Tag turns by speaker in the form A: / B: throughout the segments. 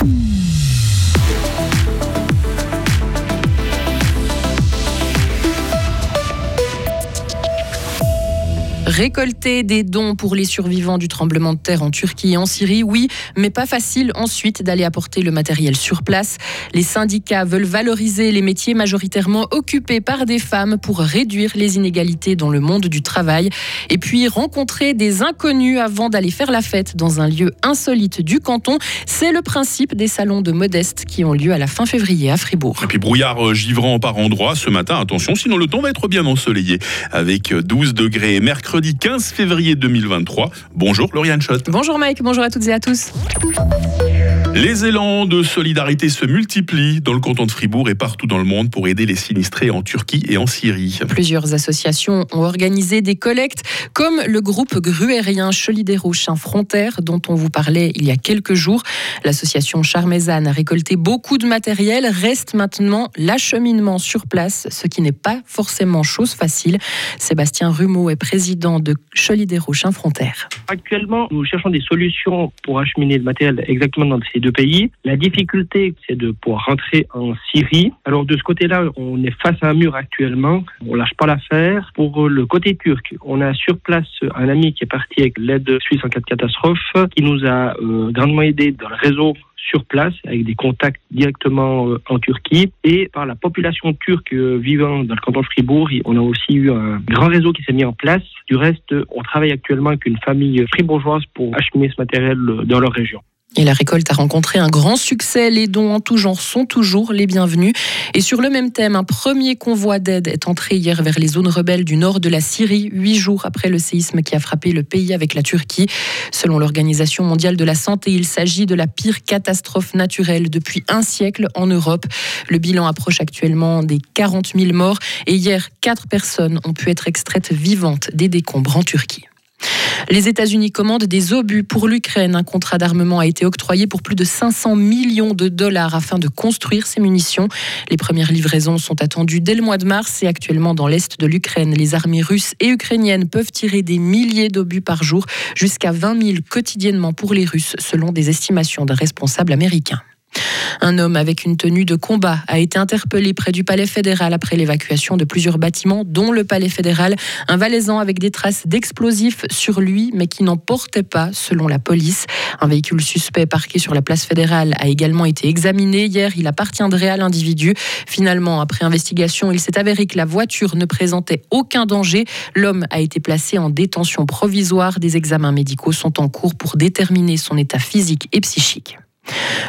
A: Mm. Récolter des dons pour les survivants du tremblement de terre en Turquie et en Syrie, oui, mais pas facile ensuite d'aller apporter le matériel sur place. Les syndicats veulent valoriser les métiers majoritairement occupés par des femmes pour réduire les inégalités dans le monde du travail. Et puis rencontrer des inconnus avant d'aller faire la fête dans un lieu insolite du canton, c'est le principe des salons de modeste qui ont lieu à la fin février à Fribourg.
B: Et puis brouillard euh, givrant par endroits ce matin, attention, sinon le temps va être bien ensoleillé avec 12 degrés mercredi mercredi 15 février 2023. Bonjour Lauriane Schott.
A: Bonjour Mike, bonjour à toutes et à tous.
B: Les élans de solidarité se multiplient dans le canton de Fribourg et partout dans le monde pour aider les sinistrés en Turquie et en Syrie.
A: Plusieurs associations ont organisé des collectes, comme le groupe gruérien Cholidero Chien Frontière, dont on vous parlait il y a quelques jours. L'association Charmezane a récolté beaucoup de matériel. Reste maintenant l'acheminement sur place, ce qui n'est pas forcément chose facile. Sébastien Rumeau est président de Cholidero Chien Frontière.
C: Actuellement, nous cherchons des solutions pour acheminer le matériel exactement dans ces deux pays. La difficulté, c'est de pouvoir rentrer en Syrie. Alors de ce côté-là, on est face à un mur actuellement. On lâche pas l'affaire. Pour le côté turc, on a sur place un ami qui est parti avec l'aide suisse en cas de catastrophe, qui nous a euh, grandement aidé dans le réseau sur place avec des contacts directement euh, en Turquie et par la population turque euh, vivant dans le canton de Fribourg. On a aussi eu un grand réseau qui s'est mis en place. Du reste, on travaille actuellement avec une famille fribourgeoise pour acheminer ce matériel dans leur région.
A: Et la récolte a rencontré un grand succès. Les dons en tout genre sont toujours les bienvenus. Et sur le même thème, un premier convoi d'aide est entré hier vers les zones rebelles du nord de la Syrie, huit jours après le séisme qui a frappé le pays avec la Turquie. Selon l'Organisation mondiale de la santé, il s'agit de la pire catastrophe naturelle depuis un siècle en Europe. Le bilan approche actuellement des 40 000 morts. Et hier, quatre personnes ont pu être extraites vivantes des décombres en Turquie. Les États-Unis commandent des obus pour l'Ukraine. Un contrat d'armement a été octroyé pour plus de 500 millions de dollars afin de construire ces munitions. Les premières livraisons sont attendues dès le mois de mars et actuellement dans l'est de l'Ukraine, les armées russes et ukrainiennes peuvent tirer des milliers d'obus par jour, jusqu'à 20 000 quotidiennement pour les Russes, selon des estimations d'un responsable américain. Un homme avec une tenue de combat a été interpellé près du palais fédéral après l'évacuation de plusieurs bâtiments, dont le palais fédéral, un valaisan avec des traces d'explosifs sur lui, mais qui n'en portait pas, selon la police. Un véhicule suspect parqué sur la place fédérale a également été examiné. Hier, il appartiendrait à l'individu. Finalement, après investigation, il s'est avéré que la voiture ne présentait aucun danger. L'homme a été placé en détention provisoire. Des examens médicaux sont en cours pour déterminer son état physique et psychique.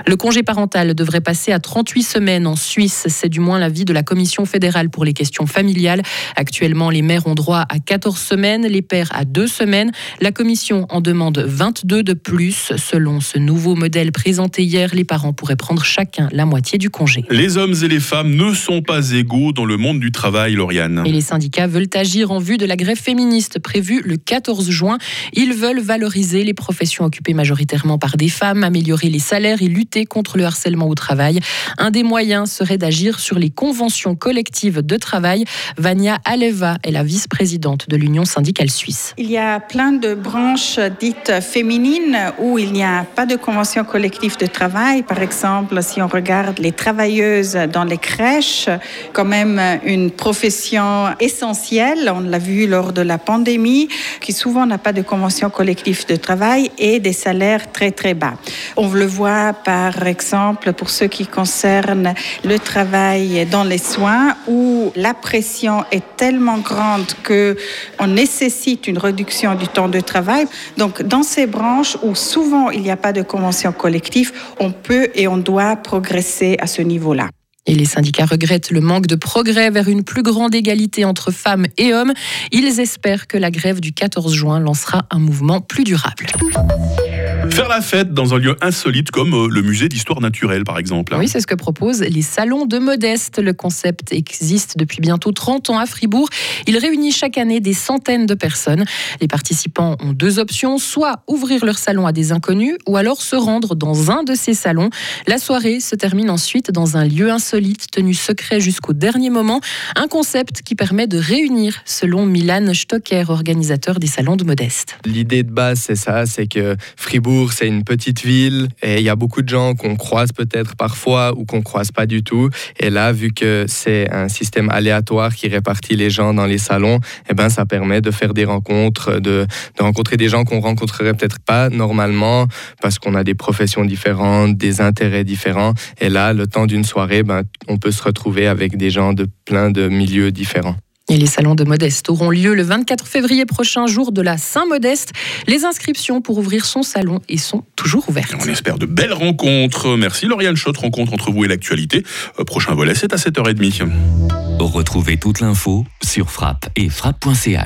A: Le congé parental devrait passer à 38 semaines en Suisse. C'est du moins l'avis de la Commission fédérale pour les questions familiales. Actuellement, les mères ont droit à 14 semaines, les pères à 2 semaines. La Commission en demande 22 de plus. Selon ce nouveau modèle présenté hier, les parents pourraient prendre chacun la moitié du congé.
B: Les hommes et les femmes ne sont pas égaux dans le monde du travail, Lauriane.
A: Et les syndicats veulent agir en vue de la grève féministe prévue le 14 juin. Ils veulent valoriser les professions occupées majoritairement par des femmes, améliorer les salaires et lutter contre le harcèlement au travail. Un des moyens serait d'agir sur les conventions collectives de travail. Vania Aleva est la vice-présidente de l'Union syndicale suisse.
D: Il y a plein de branches dites féminines où il n'y a pas de convention collective de travail. Par exemple, si on regarde les travailleuses dans les crèches, quand même une profession essentielle, on l'a vu lors de la pandémie, qui souvent n'a pas de convention collective de travail et des salaires très très bas. On le voit par exemple, pour ce qui concerne le travail dans les soins, où la pression est tellement grande que on nécessite une réduction du temps de travail. Donc, dans ces branches où souvent il n'y a pas de convention collective, on peut et on doit progresser à ce niveau-là.
A: Et les syndicats regrettent le manque de progrès vers une plus grande égalité entre femmes et hommes. Ils espèrent que la grève du 14 juin lancera un mouvement plus durable.
B: Faire la fête dans un lieu insolite comme euh, le musée d'histoire naturelle, par exemple.
A: Oui, c'est ce que proposent les salons de Modeste. Le concept existe depuis bientôt 30 ans à Fribourg. Il réunit chaque année des centaines de personnes. Les participants ont deux options, soit ouvrir leur salon à des inconnus, ou alors se rendre dans un de ces salons. La soirée se termine ensuite dans un lieu insolite, tenu secret jusqu'au dernier moment. Un concept qui permet de réunir, selon Milan Stocker, organisateur des salons de Modeste.
E: L'idée de base, c'est ça, c'est que Fribourg C'est une petite ville et il y a beaucoup de gens qu'on croise peut-être parfois ou qu'on croise pas du tout. Et là, vu que c'est un système aléatoire qui répartit les gens dans les salons, eh ben, ça permet de faire des rencontres, de, de rencontrer des gens qu'on rencontrerait peut-être pas normalement parce qu'on a des professions différentes, des intérêts différents. Et là, le temps d'une soirée, ben, on peut se retrouver avec des gens de plein de milieux différents.
A: Et les salons de Modeste auront lieu le 24 février prochain, jour de la Saint-Modeste. Les inscriptions pour ouvrir son salon et sont toujours ouvertes.
B: On espère de belles rencontres. Merci Lauriane Schott, rencontre entre vous et l'actualité. Euh, prochain volet, c'est à 7h30.
F: Retrouvez toute l'info sur frappe et frappe.ch.